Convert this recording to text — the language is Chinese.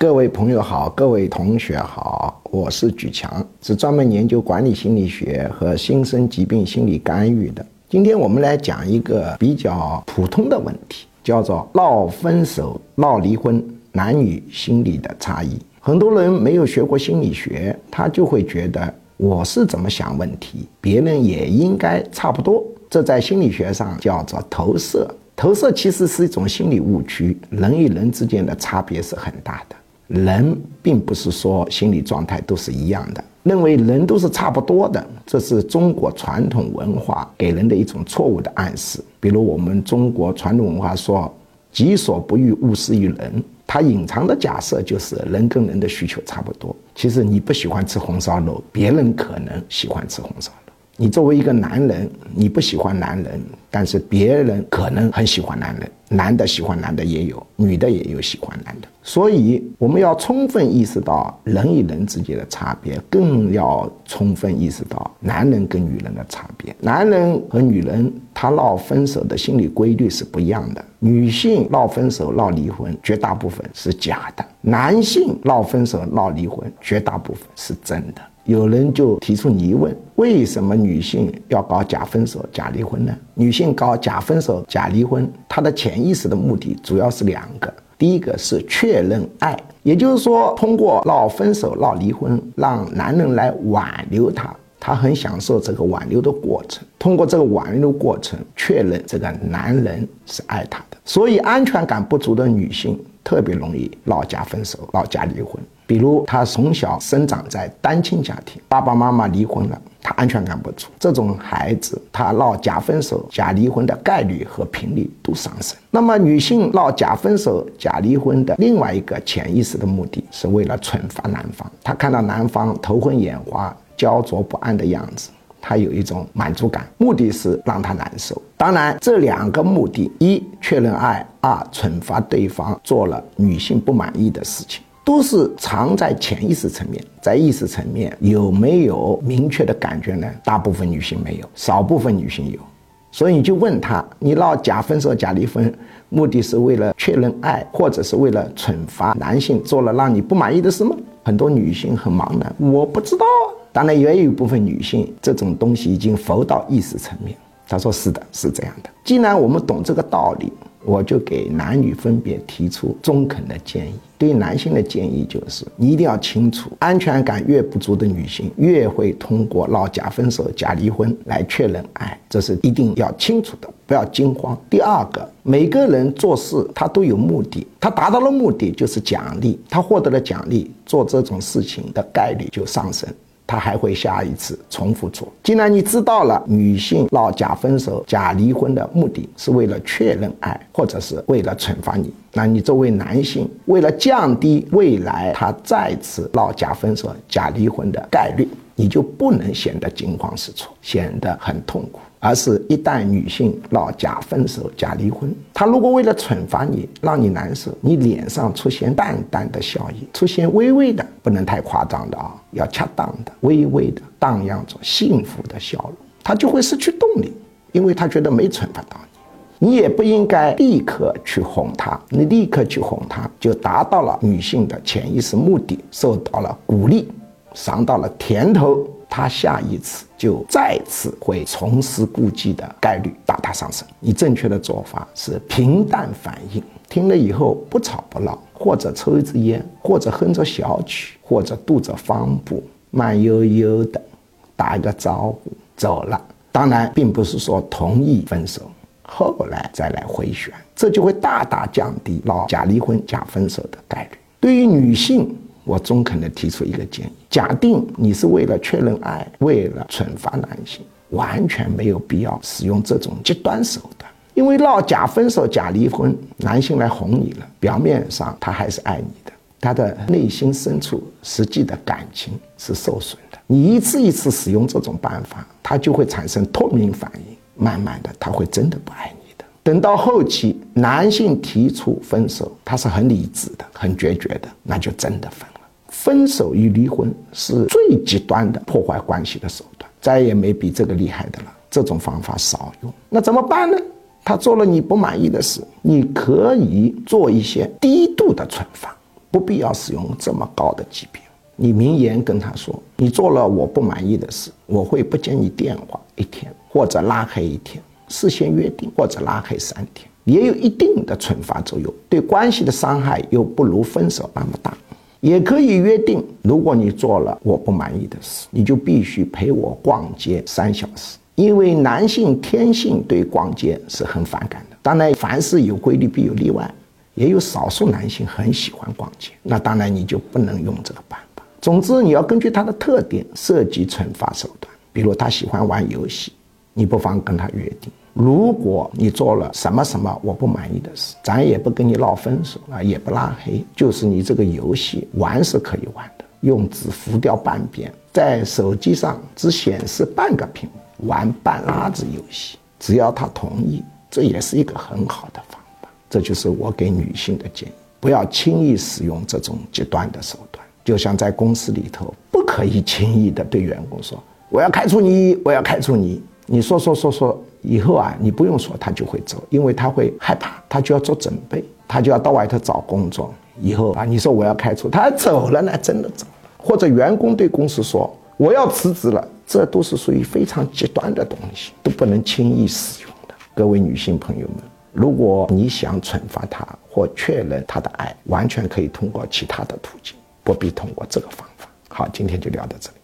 各位朋友好，各位同学好，我是举强，是专门研究管理心理学和新生疾病心理干预的。今天我们来讲一个比较普通的问题，叫做闹分手、闹离婚，男女心理的差异。很多人没有学过心理学，他就会觉得我是怎么想问题，别人也应该差不多。这在心理学上叫做投射。投射其实是一种心理误区，人与人之间的差别是很大的。人并不是说心理状态都是一样的，认为人都是差不多的，这是中国传统文化给人的一种错误的暗示。比如我们中国传统文化说“己所不欲，勿施于人”，它隐藏的假设就是人跟人的需求差不多。其实你不喜欢吃红烧肉，别人可能喜欢吃红烧肉。你作为一个男人，你不喜欢男人，但是别人可能很喜欢男人。男的喜欢男的也有，女的也有喜欢男的。所以我们要充分意识到人与人之间的差别，更要充分意识到男人跟女人的差别。男人和女人他闹分手的心理规律是不一样的。女性闹分手、闹离婚，绝大部分是假的；男性闹分手、闹离婚，绝大部分是真的。有人就提出疑问：为什么女性要搞假分手、假离婚呢？女性搞假分手、假离婚，她的潜意识的目的主要是两个：第一个是确认爱，也就是说，通过闹分手、闹离婚，让男人来挽留她，她很享受这个挽留的过程。通过这个挽留过程，确认这个男人是爱她的。所以，安全感不足的女性特别容易闹假分手、闹假离婚。比如他从小生长在单亲家庭，爸爸妈妈离婚了，他安全感不足。这种孩子，他闹假分手、假离婚的概率和频率都上升。那么，女性闹假分手、假离婚的另外一个潜意识的目的是为了惩罚男方。他看到男方头昏眼花、焦灼不安的样子，他有一种满足感，目的是让他难受。当然，这两个目的：一确认爱，二惩罚对方做了女性不满意的事情。都是藏在潜意识层面，在意识层面有没有明确的感觉呢？大部分女性没有，少部分女性有。所以你就问他：你闹假分手、假离婚，目的是为了确认爱，或者是为了惩罚男性做了让你不满意的事吗？很多女性很茫然，我不知道。当然，也有一部分女性，这种东西已经浮到意识层面。她说：是的，是这样的。既然我们懂这个道理。我就给男女分别提出中肯的建议。对男性的建议就是，你一定要清楚，安全感越不足的女性，越会通过闹假分手、假离婚来确认爱，这是一定要清楚的，不要惊慌。第二个，每个人做事他都有目的，他达到了目的就是奖励，他获得了奖励，做这种事情的概率就上升。他还会下一次重复做。既然你知道了女性闹假分手、假离婚的目的是为了确认爱，或者是为了惩罚你，那你作为男性，为了降低未来他再次闹假分手、假离婚的概率，你就不能显得惊慌失措，显得很痛苦。而是一旦女性闹假分手、假离婚，她如果为了惩罚你，让你难受，你脸上出现淡淡的笑意，出现微微的，不能太夸张的啊，要恰当的、微微的荡漾着幸福的笑容，她就会失去动力，因为她觉得没惩罚到你。你也不应该立刻去哄她，你立刻去哄她，就达到了女性的潜意识目的，受到了鼓励，尝到了甜头。他下一次就再次会重施故技的概率大大上升。你正确的做法是平淡反应，听了以后不吵不闹，或者抽一支烟，或者哼着小曲，或者踱着方步，慢悠悠的打一个招呼走了。当然，并不是说同意分手，后来再来回旋，这就会大大降低闹假离婚、假分手的概率。对于女性。我中肯的提出一个建议：假定你是为了确认爱，为了惩罚男性，完全没有必要使用这种极端手段。因为闹假分手、假离婚，男性来哄你了，表面上他还是爱你的，他的内心深处实际的感情是受损的。你一次一次使用这种办法，他就会产生脱敏反应，慢慢的他会真的不爱你的。等到后期，男性提出分手，他是很理智的、很决绝的，那就真的分。分手与离婚是最极端的破坏关系的手段，再也没比这个厉害的了。这种方法少用，那怎么办呢？他做了你不满意的事，你可以做一些低度的惩罚，不必要使用这么高的级别。你明言跟他说，你做了我不满意的事，我会不接你电话一天，或者拉黑一天，事先约定，或者拉黑三天，也有一定的惩罚作用，对关系的伤害又不如分手那么大。也可以约定，如果你做了我不满意的事，你就必须陪我逛街三小时。因为男性天性对逛街是很反感的。当然，凡事有规律必有例外，也有少数男性很喜欢逛街。那当然你就不能用这个办法。总之，你要根据他的特点设计惩罚手段。比如他喜欢玩游戏，你不妨跟他约定。如果你做了什么什么我不满意的事，咱也不跟你闹分手啊，也不拉黑，就是你这个游戏玩是可以玩的，用纸浮掉半边，在手机上只显示半个屏幕，玩半拉子游戏，只要他同意，这也是一个很好的方法。这就是我给女性的建议，不要轻易使用这种极端的手段。就像在公司里头，不可以轻易的对员工说我要开除你，我要开除你，你说说说说。以后啊，你不用说，他就会走，因为他会害怕，他就要做准备，他就要到外头找工作。以后啊，你说我要开除，他走了呢，真的走了。或者员工对公司说我要辞职了，这都是属于非常极端的东西，都不能轻易使用的。各位女性朋友们，如果你想惩罚他或确认他的爱，完全可以通过其他的途径，不必通过这个方法。好，今天就聊到这里。